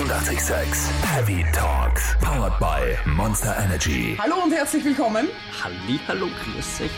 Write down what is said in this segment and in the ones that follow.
886 Heavy Talks. Powered by Monster Energy. Hallo und herzlich willkommen. Halli, hallo, grüß euch.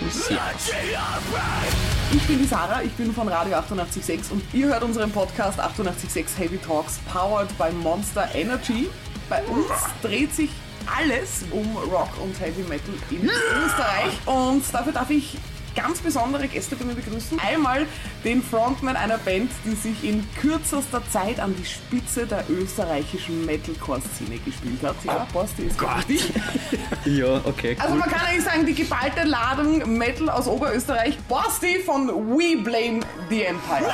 Ich bin die Sarah, ich bin von Radio 886 und ihr hört unseren Podcast 886 Heavy Talks, powered by Monster Energy. Bei uns dreht sich alles um Rock und Heavy Metal in Österreich und dafür darf ich ganz besondere Gäste bei mir begrüßen. Einmal den Frontman einer Band, die sich in kürzester Zeit an die Spitze der österreichischen Metalcore-Szene gespielt hat. Ja, Basti ist Gott. richtig. Ja, okay, Also cool. man kann eigentlich sagen, die geballte Ladung Metal aus Oberösterreich. Basti von We Blame the Empire.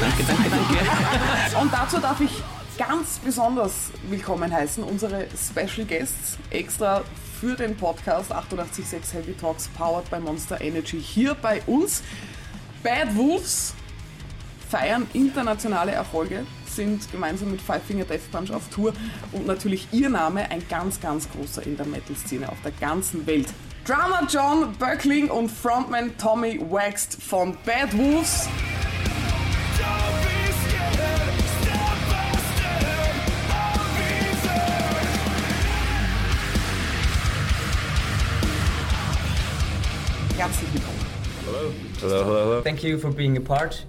Danke, danke, danke. Und dazu darf ich ganz besonders willkommen heißen unsere Special Guests extra für den Podcast 886 Heavy Talks powered by Monster Energy hier bei uns. Bad Wolves feiern internationale Erfolge, sind gemeinsam mit Five Finger Death Punch auf Tour und natürlich ihr Name ein ganz, ganz großer in der Metal-Szene auf der ganzen Welt. Drummer John Böckling und Frontman Tommy Waxed von Bad Wolves. Herzlich willkommen. Thank you for being a part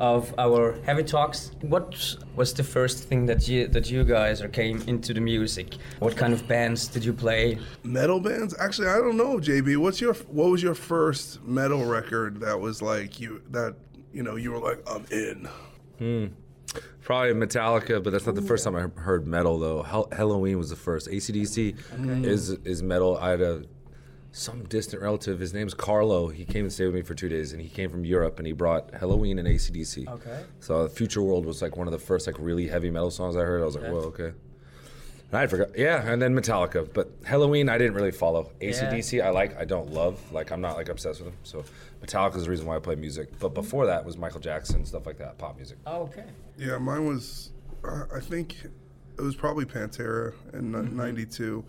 of our heavy talks. What was the first thing that you that you guys are came into the music? What kind of bands did you play? Metal bands? Actually, I don't know, JB. What's your what was your first metal record that was like you that you know you were like I'm in? Hmm. Probably Metallica, but that's not the first time I heard metal though. Hell- Helloween was the first. ACDC is is metal. I had a some distant relative. His name's Carlo. He came and stayed with me for two days, and he came from Europe, and he brought Helloween and ACDC. Okay. So Future World was like one of the first like really heavy metal songs I heard. I was like, whoa, okay. And I forgot. Yeah, and then Metallica, but Helloween I didn't really follow. ACDC I like. I don't love. Like I'm not like obsessed with them. So Metallica is the reason why I play music. But before that was Michael Jackson stuff like that, pop music. Oh, okay. Yeah, mine was. Uh, I think it was probably Pantera in '92,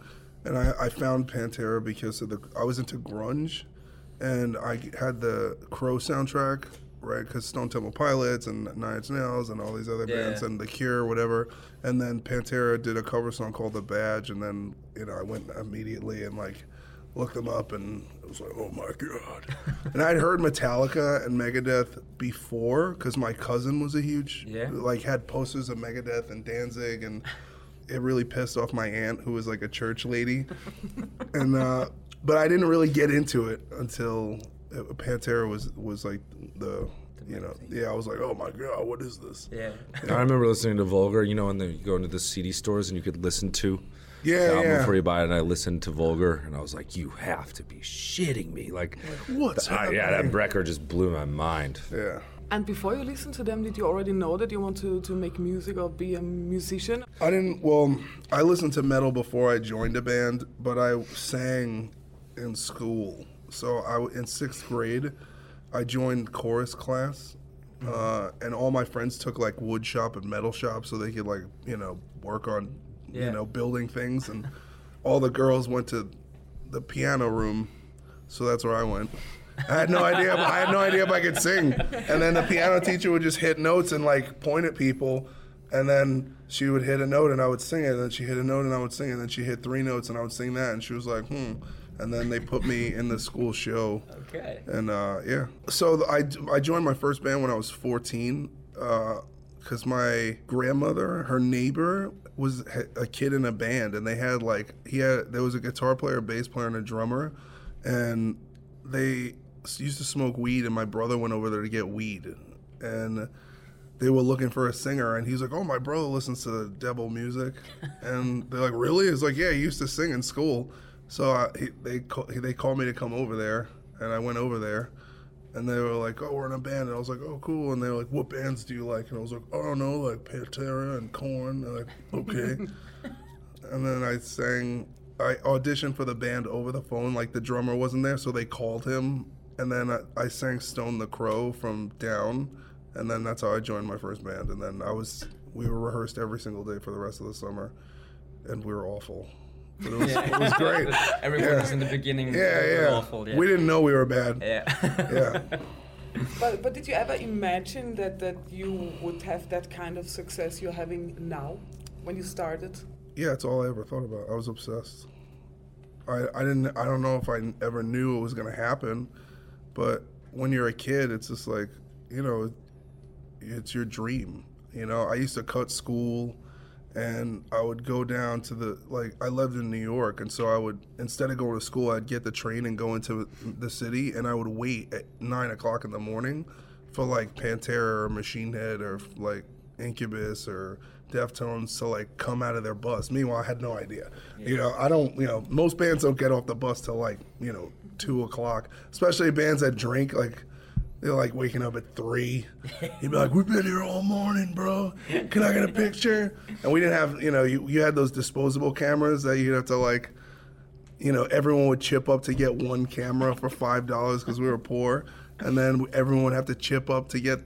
and I, I found Pantera because of the. I was into grunge, and I had the Crow soundtrack, right? Because Stone Temple Pilots and Nine Inch Nails and all these other Yeah. bands and The Cure, whatever. And then Pantera did a cover song called "The Badge," and then you know I went immediately and like looked them up, and I was like, oh my god. and I'd heard Metallica and Megadeth before because my cousin was a huge Yeah. like had posters of Megadeth and Danzig and it really pissed off my aunt who was like a church lady and uh but I didn't really get into it until uh, Pantera was was like the you know yeah I was like oh my god what is this Yeah. I remember listening to Vulgar, you know, when you go into the CD stores and you could listen to yeah the album yeah before you buy it. And I listened to Vulgar, and I was like, "You have to be shitting me!" Like, what's ah, yeah, that record just blew my mind. yeah And before you listen to them, did you already know that you want to, to make music or be a musician? I didn't. Well, I listened to metal before I joined a band, but I sang in school. So I w- in sixth grade, I joined chorus class, uh, and all my friends took like wood shop and metal shop, so they could like you know work on Yeah. you know building things, and all the girls went to the piano room, so that's where I went. I had no idea. I had no idea if I could sing. And then the piano teacher would just hit notes and like point at people, and then she would hit a note and I would sing it. And then she hit a note and I would sing it. And then she hit three notes and I would sing that. And she was like, hmm. And then they put me in the school show. Okay. And uh, yeah, so I, I joined my first band when I was 14 because my grandmother, her neighbor, was a kid in a band, and they had like he had there was a guitar player, a bass player, and a drummer, and they used to smoke weed, and my brother went over there to get weed, and they were looking for a singer, and he's like, "Oh, my brother listens to the devil music," and they're like, "Really?" It's like, "Yeah, he used to sing in school." So I, he, they ca- he, they called me to come over there, and I went over there, and they were like, "Oh, we're in a band," and I was like, "Oh, cool." And they were like, "What bands do you like?" And I was like, "Oh, know, like Pantera and Korn." They're like, "Okay." and then I sang. I auditioned for the band over the phone. Like the drummer wasn't there, so they called him, and then I, I sang "Stone the Crow" from Down, and then that's how I joined my first band. And then I was we were rehearsed every single day for the rest of the summer, and we were awful. But it was, it was great. Everyone Yeah. was in the beginning Yeah, yeah. awful. Yeah. We didn't know we were bad. yeah. Yeah. But, but did you ever imagine that, that you would have that kind of success you're having now when you started? Yeah, it's all I ever thought about. I was obsessed. I, I didn't I don't know if I ever knew it was gonna happen, but when you're a kid, it's just like you know, it's your dream. You know, I used to cut school, and I would go down to the like I lived in New York, and so I would instead of going to school, I'd get the train and go into the city, and I would wait at nine o'clock in the morning for like Pantera or Machine Head or like Incubus or Deftones to like come out of their bus. Meanwhile, I had no idea. You know, I don't. You know, most bands don't get off the bus till like you know two o'clock, especially bands that drink like. They're like waking up at three. He'd be like, "We've been here all morning, bro. Can I get a picture?" And we didn't have, you know, you, you had those disposable cameras that you'd have to like, you know, everyone would chip up to get one camera for five dollars because we were poor, and then everyone would have to chip up to get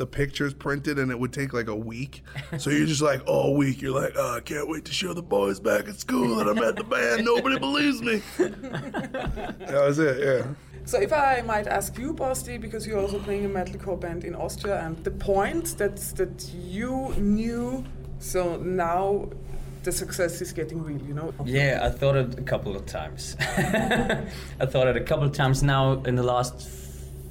the the pictures printed, and it would take like a week. So you're just like all week, you're like, oh, I can't wait to show the boys back at school that I'm at the band. Nobody believes me. that was it. Yeah. So if I might ask you, Basti, because you're also playing a metalcore band in Austria, and the point that that you knew, so now the success is getting real, you know? Yeah, I thought it a couple of times. I thought it a couple of times now in the last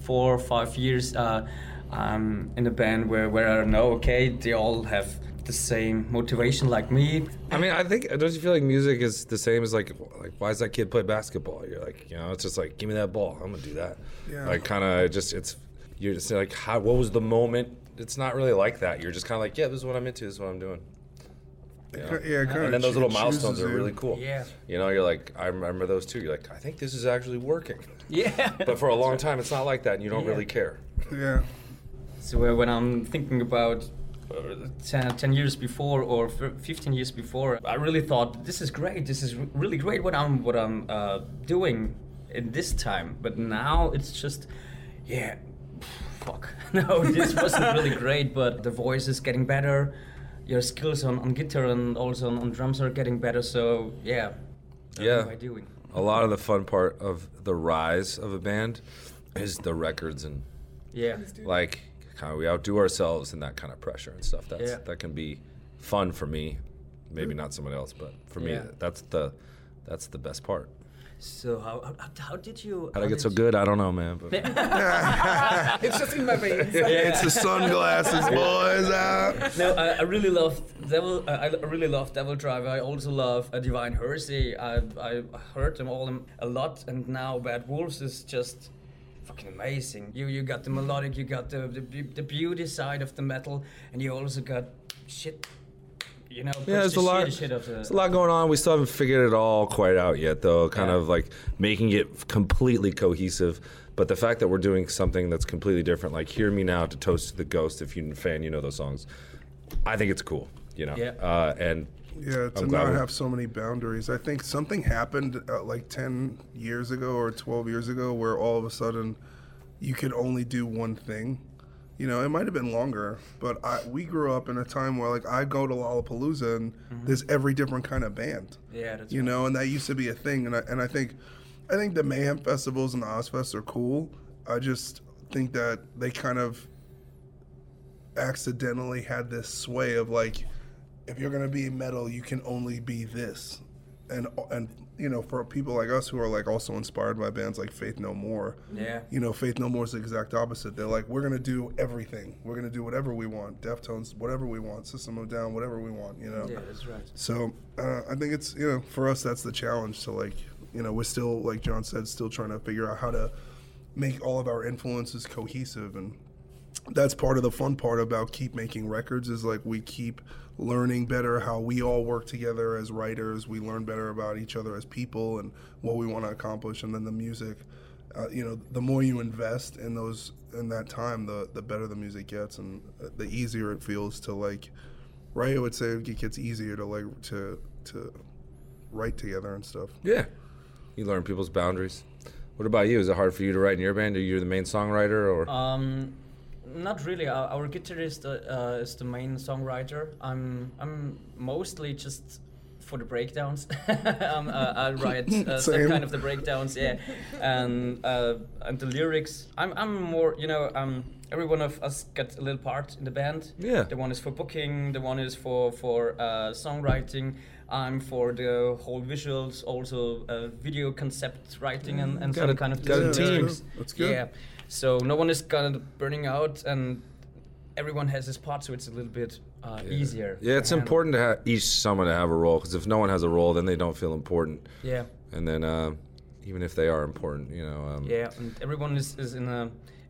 four or five years. Uh, I'm in a band where, where I don't know, okay, they all have the same motivation like me. I mean, I think don't you feel like music is the same as like like why does that kid play basketball? You're like, you know, it's just like give me that ball, I'm gonna do that. Yeah. Like kind of just it's you're just like how what was the moment? It's not really like that. You're just kind of like yeah, this is what I'm into. This is what I'm doing. You know? Yeah, kinda and then those little milestones are really cool. Yeah. You know, you're like, I remember those too. You're like, I think this is actually working. Yeah. But for a long time, it's not like that, and you don't Yeah. really care. Yeah. So uh, when I'm thinking about uh, 10, 10 years before or f- 15 years before, I really thought this is great. This is r- really great what I'm what I'm uh, doing in this time. But now it's just, yeah, fuck. No, this wasn't really great. But the voice is getting better. Your skills on, on guitar and also on, on drums are getting better. So yeah, what Yeah. am I doing? A lot of the fun part of the rise of a band is the records and Yeah. like kind of we outdo ourselves in that kind of pressure and stuff. That's Yeah. that can be fun for me. Maybe not someone else, but for me, Yeah. that's the that's the best part. So how, how, how did you? How how I get so you- good, I don't know, man. But It's just in my veins. It's the sunglasses, boys. Out. No, I, I really love Devil. I, I really love Devil Driver. I also love a Divine Heresy. I I heard them all a lot, and now Bad Wolves is just fucking amazing. You you got the melodic, you got the the, the beauty side of the metal, and you also got shit. You know, yeah, there's the a lot. shit- shit of the- There's a lot going on. We still haven't figured it all quite out yet, though. Kind Yeah. of like making it completely cohesive. But the fact that we're doing something that's completely different, like "Hear Me Now" to "Toast to the Ghost," if you're a fan, you know those songs. I think it's cool. You know. Yeah. Uh, and Yeah, to I'm not have so many boundaries. I think something happened uh, like 10 years ago or 12 years ago where all of a sudden you could only do one thing. You know, it might have been longer, but I, we grew up in a time where like I go to Lollapalooza and there's every different kind of band. Yeah, that's you right. know, and that used to be a thing. And I, and I think, I think the Mayhem festivals and the Ozzfest are cool. I just think that they kind of accidentally had this sway of like, if you're gonna be metal, you can only be this, and and you know, for people like us who are like also inspired by bands like Faith No More, Yeah. you know, Faith No More is the exact opposite. They're like, we're gonna do everything. We're gonna do whatever we want. Deftones, whatever we want. System of Down, whatever we want. You know. Yeah, that's right. So uh, I think it's you know for us that's the challenge. To like you know we're still like John said, still trying to figure out how to make all of our influences cohesive, and that's part of the fun part about keep making records is like we keep learning better how we all work together as writers. We learn better about each other as people and what we want to accomplish, and then the music. Uh, you know, the more you invest in those in that time, the the better the music gets, and uh, the easier it feels to like right? I would say it gets easier to like to to write together and stuff. yeah, you learn people's boundaries. What about you? Is it hard for you to write in your band? Are you the main songwriter, or Um, not really. Our, our guitarist uh, uh, is the main songwriter. I'm I'm mostly just for the breakdowns. um, uh, I write uh, some kind of the breakdowns, yeah, and uh, and the lyrics. I'm I'm more, you know, um, every one of us got a little part in the band. Yeah. The one is for booking. The one is for for uh, songwriting. I'm for the whole visuals, also uh, video concept writing and, and Got some a- kind of got a the team. That's good. Yeah. So no one is kind of burning out, and everyone has his part, so it's a little bit uh, easier. Yeah, it's to important to have each someone to have a role because if no one has a role, then they don't feel important. Yeah. And then uh, even if they are important, you know. Um, Yeah, and everyone is, is in a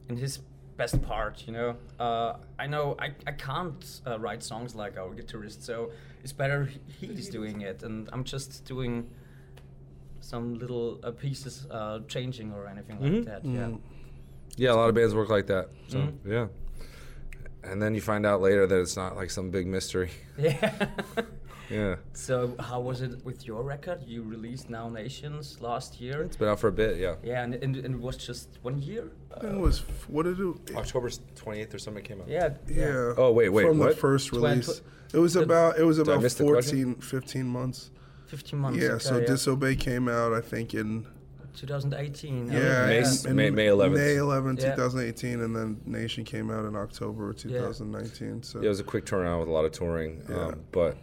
in his best part, you know. Uh, I know I, I can't uh, write songs like our guitarist, so it's better he's doing it, and I'm just doing some little uh, pieces uh, changing or anything like that. Yeah. Yeah, a lot of bands work like that. So Mm-hmm. yeah. And then you find out later that it's not like some big mystery. Yeah. Yeah. so how was it with your record? You released Now Nations last year. It's been out for a bit, yeah. Yeah, and, and, and it was just one year. I think it was what did it? October 28th or something came out. Yeah. Yeah. Oh, wait, wait, From the what? first Twen- release, it was about it was about miss 14, 15 months. 15 months. Yeah. ago, So Disobey came out, I think, in 2018. yeah, May- in- in May- May 11th. May 11, Yeah. 2018, and then Nation came out in October 2019. So Yeah, it was a quick turnaround with a lot of touring, Yeah. um, but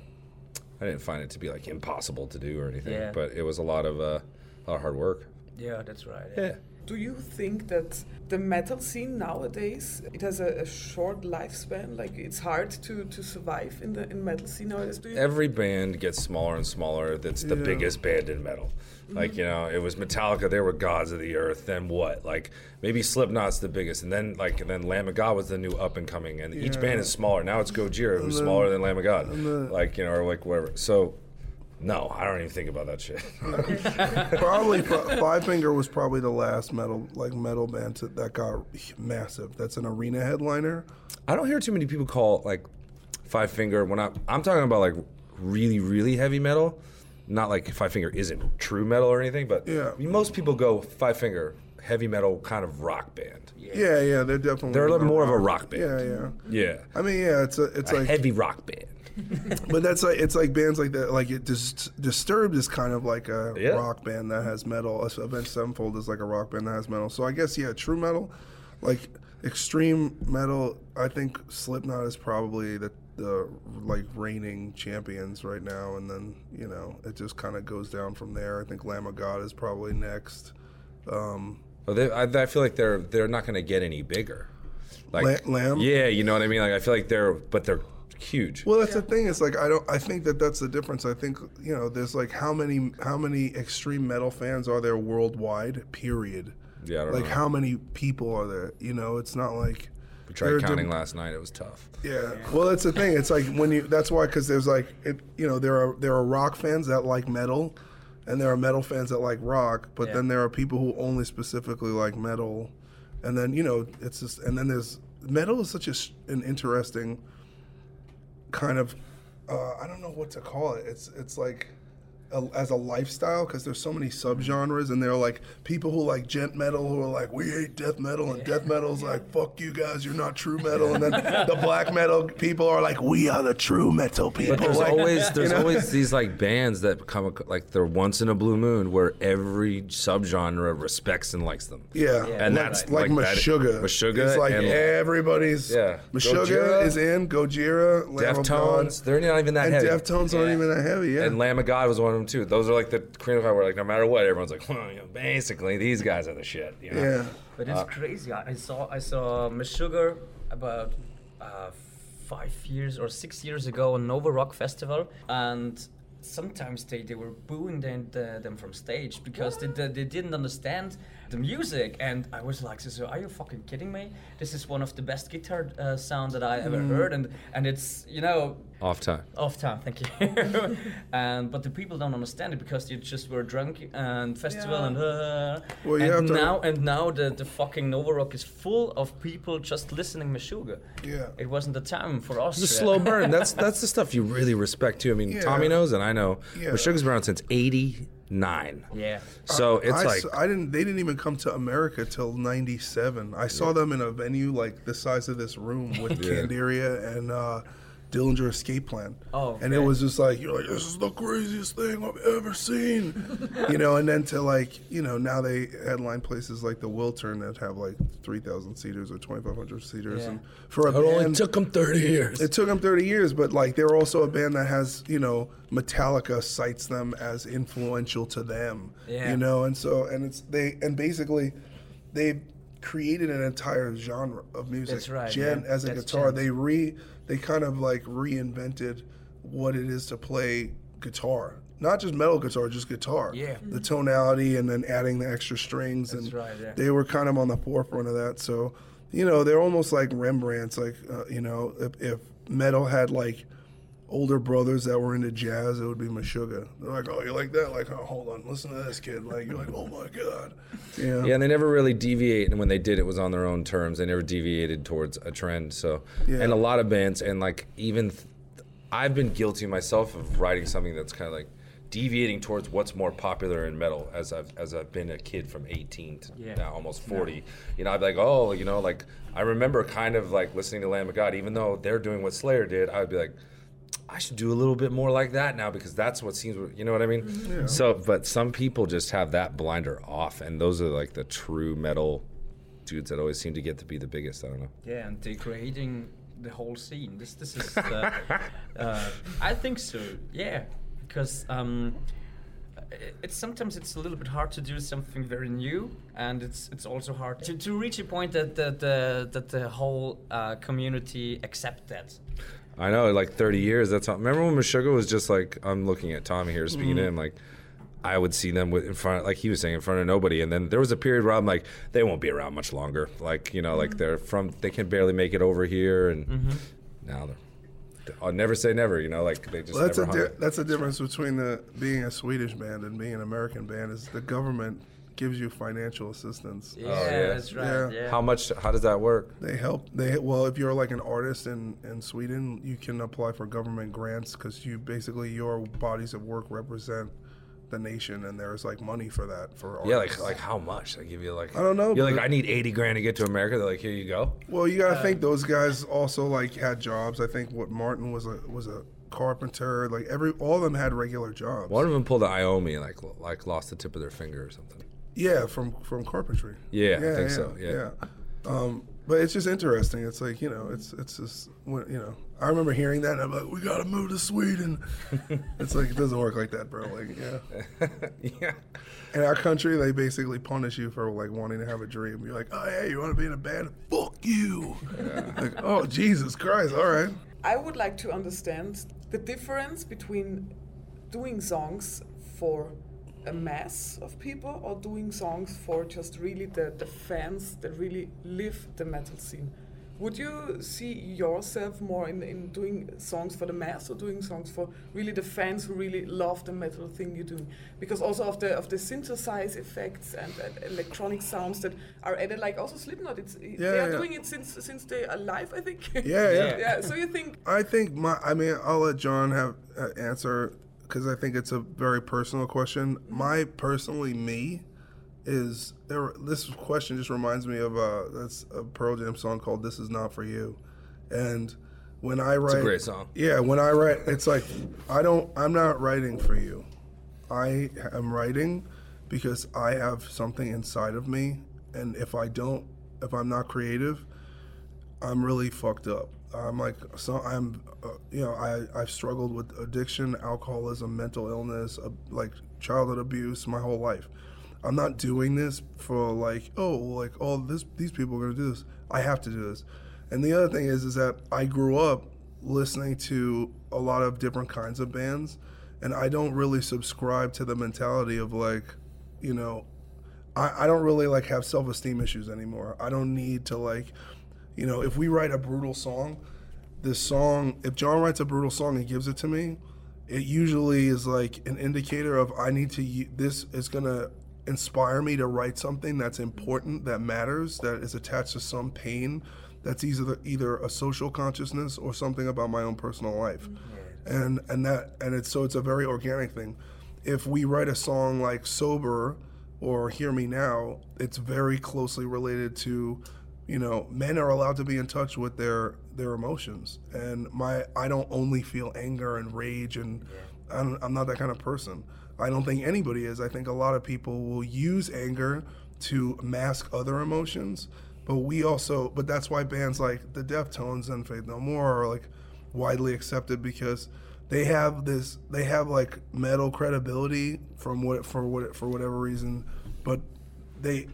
I didn't find it to be like impossible to do or anything. Yeah. But it was a lot of uh, a lot of hard work. Yeah, that's right. Yeah. Do you think that the metal scene nowadays it has a, a short lifespan? Like it's hard to, to survive in the in metal scene nowadays. Do you? Every band gets smaller and smaller. That's the Yeah. biggest band in metal. Mm-hmm. Like you know, it was Metallica. They were gods of the earth. Then what? Like maybe Slipknot's the biggest, and then like and then Lamb of God was the new up and coming. And each band is smaller. Now it's Gojira, who's smaller than Lamb of God. like you know, or like whatever. So. No, I don't even think about that shit. probably Fi- Five Finger was probably the last metal like metal band to, that got massive. That's an arena headliner. I don't hear too many people call like Five Finger when I I'm talking about like really really heavy metal. Not like Five Finger isn't true metal or anything, but Yeah. most people go Five Finger heavy metal kind of rock band. Yeah, yeah, they're definitely They're a little more of a rock band. Yeah, yeah. Yeah, I mean, yeah, it's a, it's a like heavy rock band. But that's like it's like bands like that. Like it just Disturbed is kind of like a Yeah. rock band that has metal. Avenged Sevenfold is like a rock band that has metal. So I guess yeah, true metal, like extreme metal. I think Slipknot is probably the the like reigning champions right now, and then you know it just kind of goes down from there. I think Lamb of God is probably next. Um, Well, they, I, I feel like they're they're not going to get any bigger. Like Lamb? Yeah, you know what I mean. Like I feel like they're but they're huge. Well, that's the thing. It's like I don't. I think that that's the difference. I think you know, there's like how many how many extreme metal fans are there worldwide? Period. Yeah, I don't like know. how many people are there? You know, it's not like we tried counting dem- last night. It was tough. Yeah. Well, that's the thing. It's like when you. That's why because there's like it. You know, there are there are rock fans that like metal, and there are metal fans that like rock. But Yeah. then there are people who only specifically like metal, and then you know it's just and then there's metal is such a, s- an interesting kind of uh, I don't know what to call it. It's it's like a, as a lifestyle because there's so many subgenres and there are like people who like djent metal who are like we hate death metal and death metal's like fuck you guys you're not true metal and then the black metal people are like we are the true metal people. But there's Like, always there's you know? always these like bands that come like they're once in a blue moon where every subgenre respects and likes them. Yeah, And like, that's like, like that- Meshuggah. Meshuggah It's like and- everybody's. Yeah. Meshuggah Gojira. is in. Gojira, Lamb Deftones, they're not even that heavy and heavy. Deftones aren't even that heavy. Yeah, And Lamb of God was one of them too. Those are like the cream of Fire where like no matter what, everyone's like, well, you know, basically these guys are the shit. You know? yeah. But it's crazy. I I saw I saw Meshuggah about uh, five years or six years ago on Nova Rock Festival, and sometimes they, they were booing them, the, them from stage because they, they, they didn't understand the music. And I was like, so are you fucking kidding me? This is one of the best guitar uh, sound that I ever heard, and and it's you know Off time. off time, thank you. and but the people don't understand it because you just were drunk and festival Yeah. and uh, Well, you and to- now and now the, the fucking Nova Rock is full of people just listening Meshuggah. Yeah. It wasn't the time for us. the slow burn. That's that's the stuff you really respect too. I mean, Yeah. Tommy knows, and I know. Yeah. But Sugar's been around since '89. yeah. So it's I, like s- I didn't. They didn't even come to America till '97. I saw them in a venue like the size of this room with Yeah. Candiria and uh, Dillinger Escape Plan. Oh, and it was just like you're like this is the craziest thing I've ever seen, you know. And then to like you know now they headline places like the Wiltern that have like three thousand seaters or twenty five hundred seaters, Yeah. and for a It only took them 30 years. it took them 30 years, but like they're also a band that has, you know, Metallica cites them as influential to them. Yeah. You know, and so and it's they and basically they've created an entire genre of music. That's right, Gen yeah. as a That's guitar. djent. They re they kind of like reinvented what it is to play guitar. Not just metal guitar, just guitar. Yeah. The tonality and then adding the extra strings and right, yeah. they were kind of on the forefront of that. So, you know, they're almost like Rembrandts. Like, uh, you know, if, if metal had like older brothers that were into jazz, it would be Meshuggah. They're like, oh, you like that? Like, oh, hold on, listen to this kid. Like, you're like, oh my god. Yeah. Yeah, and they never really deviate. And when they did, it was on their own terms. They never deviated towards a trend. So, Yeah. and a lot of bands, and like even th- I've been guilty myself of writing something that's kind of like deviating towards what's more popular in metal as I've as I've been a kid from 18 to Yeah. now almost 40. You know, I'd be like, oh, you know, like I remember kind of like listening to Lamb of God, even though they're doing what Slayer did. I would be like. I should do a little bit more like that now because that's what seems, you know what I mean? So, but some people just have that blinder off, and those are like the true metal dudes that always seem to get to be the biggest. I don't know. Yeah, and they're creating the whole scene. This this is the, uh, I think so. Yeah, because um, it's sometimes it's a little bit hard to do something very new, and it's it's also hard to, to reach a point that that the that the whole uh, community accept that. I know, like 30 years. That's how. Remember when Meshuggah was just like, I'm looking at Tommy here speaking to Mm-hmm. him, like, I would see them with in front, like he was saying, in front of nobody. And then there was a period where I'm like, they won't be around much longer. Like, you know, Mm-hmm. like they're from, they can barely make it over here, and now they're. I'll never say never. You know, like they just. Well, that's a hung. di- that's the difference between the being a Swedish band and being an American band is the government gives you financial assistance. Yeah, oh, yeah. that's right. Yeah. Yeah. How much? How does that work? They help. They well, if you're like an artist in in Sweden, you can apply for government grants because you basically your bodies of work represent the nation, and there's like money for that for artists. Yeah, like like how much? They give you like I don't know, You're like I need eighty grand to get to America. They're like, here you go. Well, you gotta think those guys also like had jobs. I think what Martin was a was a carpenter. Like every all of them had regular jobs. One of them pulled an Iommi and like like lost the tip of their finger or something. Yeah, from from carpentry. Yeah, I think so, yeah. Um, but it's just interesting. It's like you know, it's it's just when- you know. I remember hearing that, and I'm like, we gotta move to Sweden. it's like it doesn't work like that, bro. Like yeah. yeah. In our country, they basically punish you for like wanting to have a dream. You're like, oh yeah, you want to be in a band? Fuck you. Like, oh Jesus Christ! All right. I would like to understand the difference between doing songs for a mass of people or doing songs for just really the, the fans that really live the metal scene. Would you see yourself more in, in doing songs for the mass or doing songs for really the fans who really love the metal thing you're doing? Because also of the of the synthesize effects and, and electronic sounds that are added, like also Slipknot, it's they Yeah, are yeah. doing it since since they're alive, I think. Yeah, yeah. yeah. So you think I think my. I mean, I'll let John have uh, answer because I think it's a very personal question. My personally me is. This question just reminds me of uh, that's a Pearl Jam song called "This Is Not for You," and when I write, a great song. Yeah, when I write, it's like I don't. I'm not writing for you. I am writing because I have something inside of me, and if I don't, if I'm not creative, I'm really fucked up. I'm like, so I'm, uh, you know, I I've struggled with addiction, alcoholism, mental illness, uh, like childhood abuse, my whole life. I'm not doing this for like, oh, like all this these people are gonna do this. I have to do this. And the other thing is, is that I grew up listening to a lot of different kinds of bands, and I don't really subscribe to the mentality of like, you know, I, I don't really like have self esteem issues anymore. I don't need to like, you know, if we write a brutal song, this song, if John writes a brutal song and gives it to me, it usually is like an indicator of I need to. This is gonna inspire me to write something that's important, that matters, that is attached to some pain, that's either either a social consciousness or something about my own personal life, mm-hmm. and and that and it's so it's a very organic thing. If we write a song like sober or hear me now, it's very closely related to you know men are allowed to be in touch with their their emotions. And my I don't only feel anger and rage, and I'm, I'm not that kind of person. I don't think anybody is. I think a lot of people will use anger to mask other emotions. But we also, but that's why bands like the Deftones and Faith No More are like widely accepted because they have this, they have like metal credibility from what for what for whatever reason, but they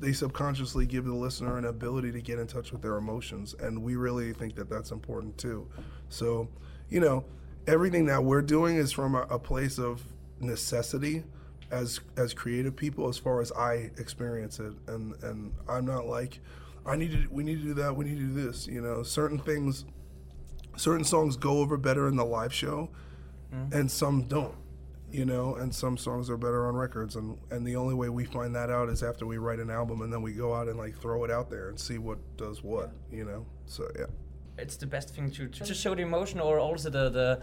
they subconsciously give the listener an ability to get in touch with their emotions, and we really think that that's important too. So, you know, everything that we're doing is from a, a place of necessity as as creative people as far as I experience it. And and I'm not like I need to we need to do that we need to do this you know? Certain things certain songs go over better in the live show mm-hmm. and some don't you know and some songs are better on records. And and the only way we find that out is after we write an album and then we go out and like throw it out there and see what does what you know? So yeah. It's the best thing to, to show the emotion or also the the,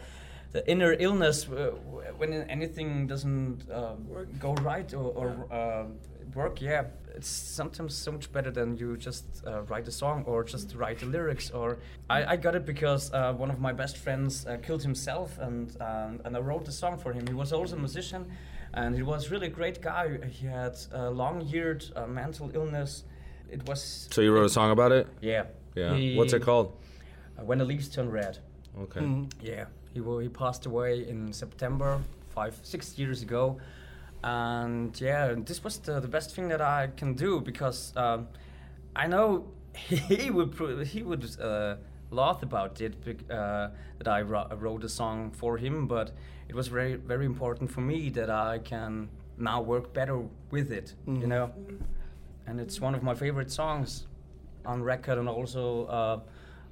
the inner illness uh, when anything doesn't uh, go right or, or uh, work yeah it's sometimes so much better than you just uh, write a song or just write the lyrics or I, I got it because uh, one of my best friends uh, killed himself and um, and I wrote the song for him he was also a musician and he was really a great guy he had a long-yeared uh, mental illness it was So you wrote a song about it? yeah Yeah. He- What's it called? uh, when the leaves turn red. Okay. Yeah, he he passed away in September five six years ago, and yeah, this was the, the best thing that I can do because um, I know he would pro- he would uh, laugh about it uh, that I wro- wrote a song for him, but it was very very important for me that I can now work better with it, you know, and it's one of my favorite songs on record and also uh,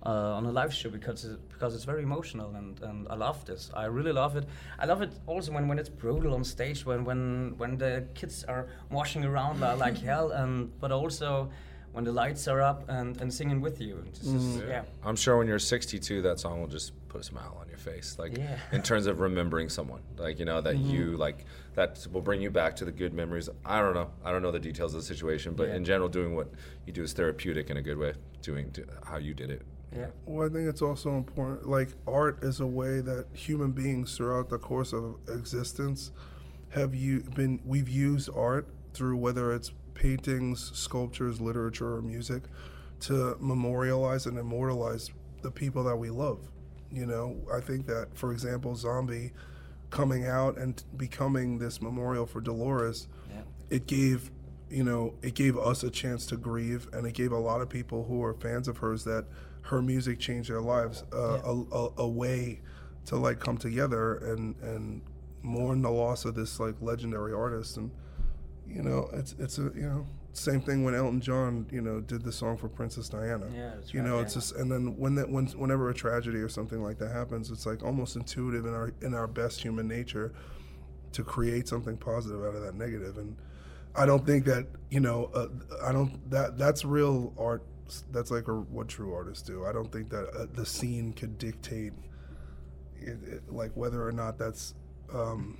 uh, on a live show because it, because it's very emotional and, and I love this. I really love it. I love it also when, when it's brutal on stage when when when the kids are washing around like hell and but also when the lights are up and, and singing with you. This is, yeah. I'm sure when you're 62, that song will just put a smile on your face. Like Yeah. in terms of remembering someone, like you know that you like that will bring you back to the good memories. I don't know. I don't know the details of the situation, but Yeah. in general, doing what you do is therapeutic in a good way. Doing do, how you did it. Yeah. Well, I think it's also important. Like art is a way that human beings throughout the course of existence have you been. We've used art through whether it's paintings, sculptures, literature, or music to memorialize and immortalize the people that we love. You know, I think that, for example, Zombie coming out and becoming this memorial for Dolores, it gave you know it gave us a chance to grieve and it gave a lot of people who are fans of hers that her music changed their lives uh, a, a, a way to like come together and and mourn the loss of this like legendary artist. And you know it's it's a you know same thing when Elton John you know did the song for Princess Diana. Yeah, you right, know yeah. it's just and then when that when whenever a tragedy or something like that happens it's like almost intuitive in our in our best human nature to create something positive out of that negative. And i don't think that you know uh, i don't that that's real art that's like a, what true artists do i don't think that uh, the scene could dictate it, it, like whether or not that's um,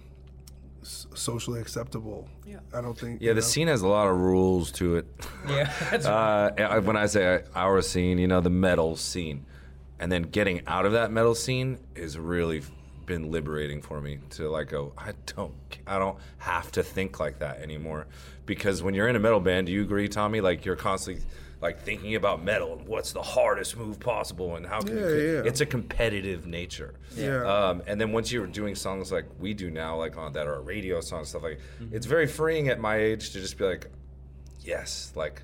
s- socially acceptable Yeah. i don't think Yeah, the know? scene has a lot of rules to it. Yeah, that's uh, I- when I say our scene, you know, the metal scene, and then getting out of that metal scene is really been liberating for me to like go. I don't, I don't have to think like that anymore, because when you're in a metal band, do you agree, Tommy? Like you're constantly like thinking about metal and what's the hardest move possible and how can you, Yeah, yeah. it's a competitive nature. Yeah. Um, and then once you're doing songs like we do now, like on that are radio songs, stuff like, it's very freeing at my age to just be like, yes, like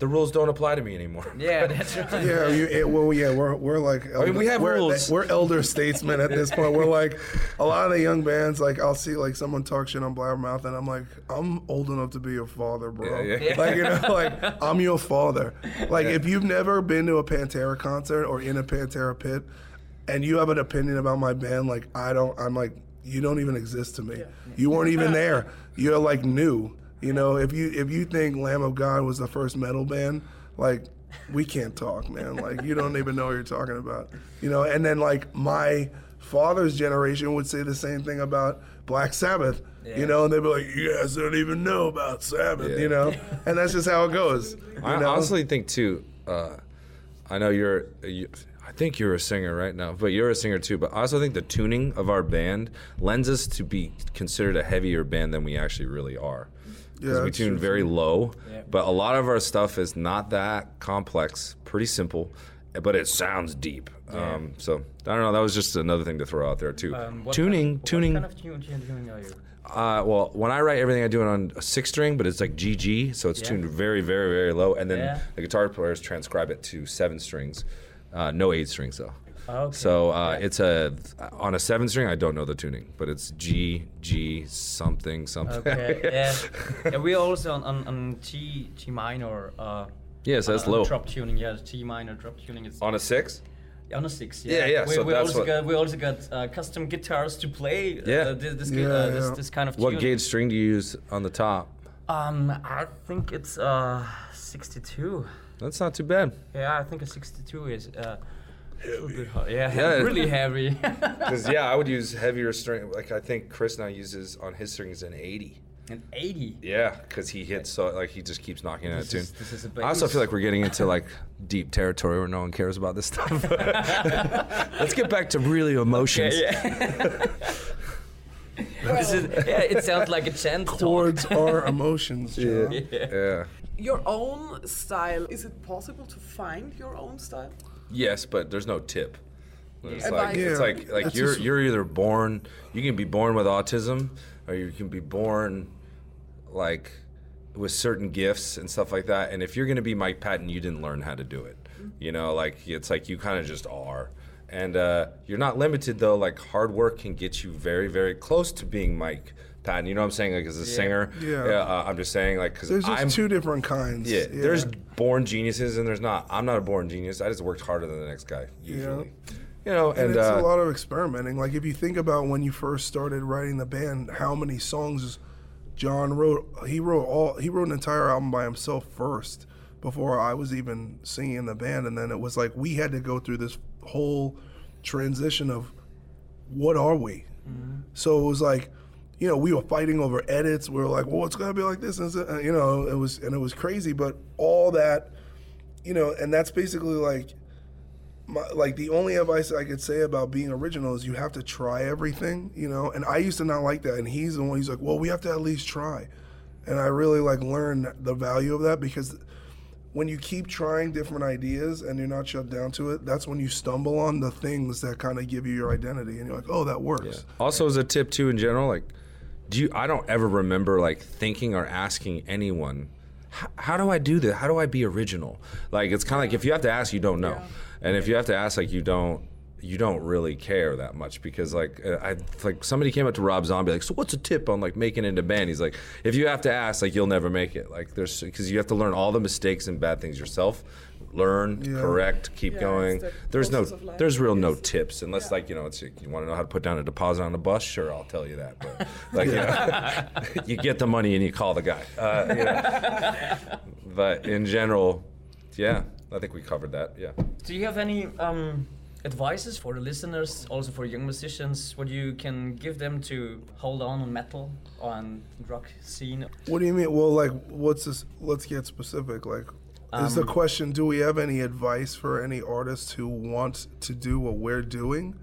the rules don't apply to me anymore. yeah, that's right. Yeah, you, it, well, yeah, we're, we're like, elder, mean, we have we're, rules. We're elder statesmen at this point. We're like, a lot of the young bands, like, I'll see like someone talk shit on Blabbermouth, and I'm like, I'm old enough to be your father, bro. Yeah, yeah. Like, you know, like I'm your father. Like, if you've never been to a Pantera concert or in a Pantera pit, and you have an opinion about my band, like, I don't, I'm like, you don't even exist to me. You weren't even there. You're like new. You know, if you if you think Lamb of God was the first metal band, like we can't talk, man. Like you don't even know what you're talking about. You know, and then like my father's generation would say the same thing about Black Sabbath. You know, and they'd be like, "You guys don't even know about Sabbath," you know, and that's just how it goes. I know? honestly think too. Uh, I know you're. You, I think you're a singer right now, but you're a singer too. But I also think the tuning of our band lends us to be considered a heavier band than we actually really are. Because Yeah, we tune true, very low, Yeah. but a lot of our stuff is not that complex, pretty simple, but it sounds deep. Um, so I don't know. That was just another thing to throw out there too. Um, what tuning, kind, tuning. What kind of tune, tune, tuning are you? Uh, well, when I write everything, I do it on a six string, but it's like GG, so it's Yeah. tuned very, very, very low. And then Yeah. the guitar players transcribe it to seven strings, uh, no eight strings though. Okay. So uh, it's a on a seven string. I don't know the tuning, but it's G G something something. Okay. yeah. yeah. We're also on, on, on T T minor. Uh, yeah, so that's on low. Drop tuning. Yeah, T minor drop tuning. It's On a six. on a six. Yeah, Yeah, yeah, We, so we that's also what- got we also got uh, custom guitars to play. Yeah. Uh, this this, Yeah, uh, this yeah. this kind of What tune. gauge string do you use on the top? Um, I think it's uh 62. That's not too bad. Yeah, I think a 62 is uh. A little bit. Yeah, Yeah. really heavy. Because yeah, I would use heavier string. Like I think Chris now uses on his strings an eighty. An 80. Yeah, because he hits so like he just keeps knocking at a This tune. is- this is a I also feel like we're getting into like deep territory where no one cares about this stuff. Let's get back to really emotions. Yeah, this is, yeah, it sounds like a chant talk. Towards our emotions, John. Yeah. Your own style, is it possible to find your own style? Yes, but there's no tip. It's Yeah. like Yeah, it's like like that's you're just- you're either born you can be born with autism or you can be born like with certain gifts and stuff like that. And if you're gonna be Mike Patton, you didn't learn how to do it. You know, like it's like you kind of just are. And uh, you're not limited though. Like hard work can get you very very close to being Mike Patton. You know what I'm saying? Like as a singer. Yeah. uh, I'm just saying like because There's just I'm two different kinds. yeah, there's born geniuses and there's not. I'm not a born genius. I just worked harder than the next guy usually. You know, And, and, it's uh, a lot of experimenting. Like if you think about when you first started writing the band, how many songs John wrote? He wrote all. He wrote an entire album by himself first before I was even singing in the band, and then it was like we had to go through this whole transition of what are we? So it was like, you know, we were fighting over edits. We were like, well, it's gonna be like this, and and, uh, you know, it was and it was crazy. But all that, you know, and that's basically like my, like the only advice I could say about being original is you have to try everything, you know. And I used to not like that, and he's the one. He's like, well, we have to at least try, and I really like learned the value of that because when you keep trying different ideas and you're not shut down to it, that's when you stumble on the things that kind of give you your identity, and you're like, oh, that works. also as a tip too in general, like, do you? I don't ever remember like thinking or asking anyone, how do I do this? How do I be original? Like it's kind of like if you have to ask, you don't know, and if you have to ask, like you don't. You don't really care that much because, like, uh, I like somebody came up to Rob Zombie, like, so what's a tip on like making it into band? He's like, if you have to ask, like, you'll never make it. Like, there's because you have to learn all the mistakes and bad things yourself, learn, Yeah. correct, keep Yeah, going. the There's no, process of life, there's real no tips unless like you know it's you want to know how to put down a deposit on a bus sure i'll tell you that but like you, know, you get the money and you call the guy uh, you know. but in general yeah i think we covered that yeah Do you have any um, advices for the listeners, also for young musicians, what you can give them to hold on on metal on rock scene? What do you mean? Well, like, what's this? Let's get specific. Like, is the question: Do we have any advice for any artists who want to do what we're doing?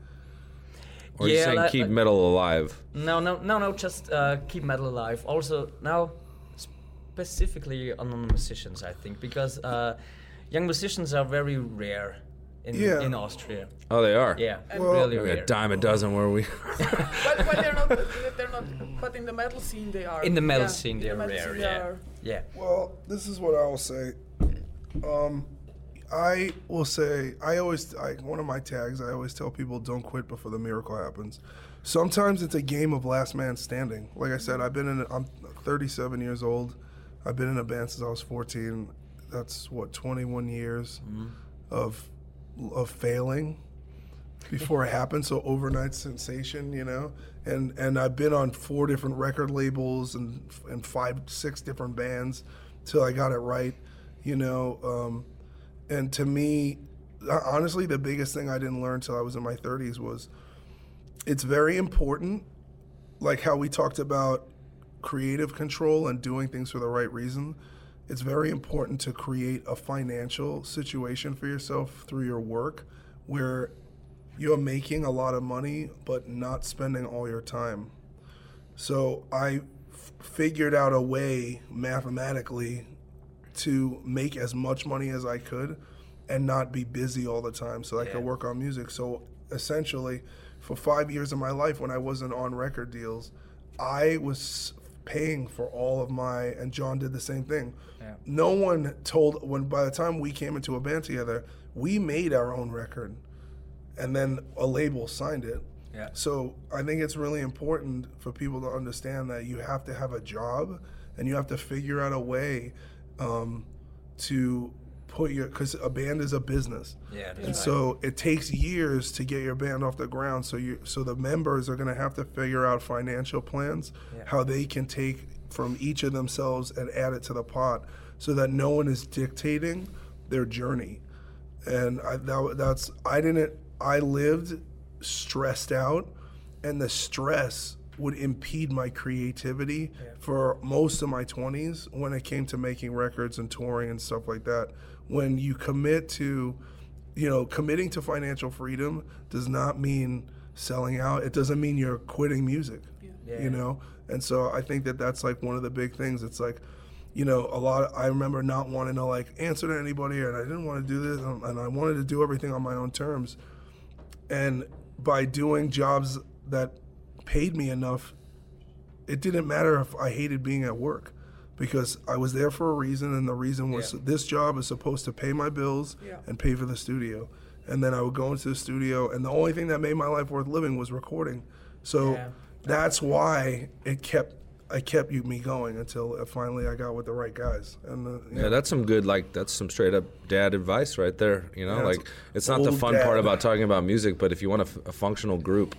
or you Yeah, saying like- keep like- metal alive No, no, no, no. Just uh, keep metal alive. Also, now specifically on the musicians, I think, because uh, young musicians are very rare in Yeah. in Austria. oh they are Yeah, Well- really we rare. a dime a dozen where we But, but they're not. They're not. But in the metal scene, they are. In the metal Yeah, scene, they're metal rare. scene, they Yeah, are- yeah. Well, this is what I will say. Um, I will say I always I, one of my tags. I always tell people don't quit before the miracle happens. Sometimes it's a game of last man standing. Like I said, I've been in. I'm 37 years old. I've been in a band since I was 14. That's what 21 years of of failing before it happened. So overnight sensation, you know. And and I've been on four different record labels and and five six different bands till I got it right, you know. Um, and to me, honestly, the biggest thing I didn't learn till I was in my 30s was it's very important, like how we talked about creative control and doing things for the right reason. It's very important to create a financial situation for yourself through your work where you're making a lot of money but not spending all your time. So I f- figured out a way mathematically to make as much money as I could and not be busy all the time so I could work on music. So essentially, for five years of my life when I wasn't on record deals, I was paying for all of my, and John did the same thing. No one told, when by the time we came into a band together, we made our own record and then a label signed it. Yeah. So I think it's really important for people to understand that you have to have a job and you have to figure out a way um, to put your because a band is a business. Yeah, and right. so it takes years to get your band off the ground. So you so the members are going to have to figure out financial plans, how they can take from each of themselves and add it to the pot, so that no one is dictating their journey and I, that, that's I didn't I lived stressed out, and the stress would impede my creativity for most of my 20s when it came to making records and touring and stuff like that. When you commit to, you know, committing to financial freedom does not mean selling out. It doesn't mean you're quitting music. You know, and so I think that that's like one of the big things. It's like you know, a lot. I remember not wanting to like answer to anybody, and I didn't want to do this, and, and I wanted to do everything on my own terms. And by doing jobs that paid me enough, it didn't matter if I hated being at work, because I was there for a reason, and the reason was this job is supposed to pay my bills Yeah. and pay for the studio. And then I would go into the studio, and the only thing that made my life worth living was recording. So Yeah. that's why it kept I kept you me going until finally I got with the right guys. And uh, you Yeah, know, that's some good, like, that's some straight up dad advice right there. You know, Yeah, like, it's it's not the fun dad. part about talking about music, but if you want a, f- a functional group,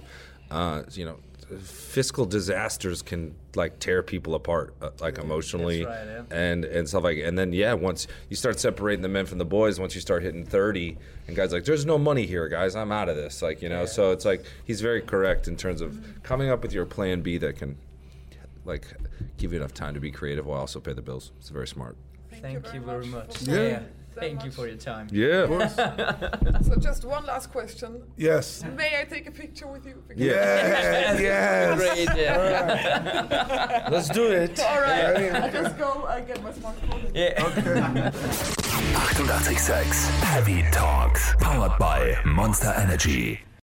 uh, you know, fiscal disasters can like tear people apart, uh, like emotionally right, yeah. and and stuff like. And then yeah, once you start separating the men from the boys, once you start hitting thirty, and guys like, there's no money here, guys. I'm out of this. Like you know, so it's like he's very correct in terms of coming up with your plan B that can. Like, give you enough time to be creative while also pay the bills. It's very smart. Thank you very much. Yeah. Yeah. So Thank you for your time. Yeah. So just one last question. yes, May I take a picture with you? Because- yes, yes. Great. Yeah. Let's do it. All right. I just go. I get my smartphone. yeah. Okay. 886 Heavy Talks. Powered by Monster Energy.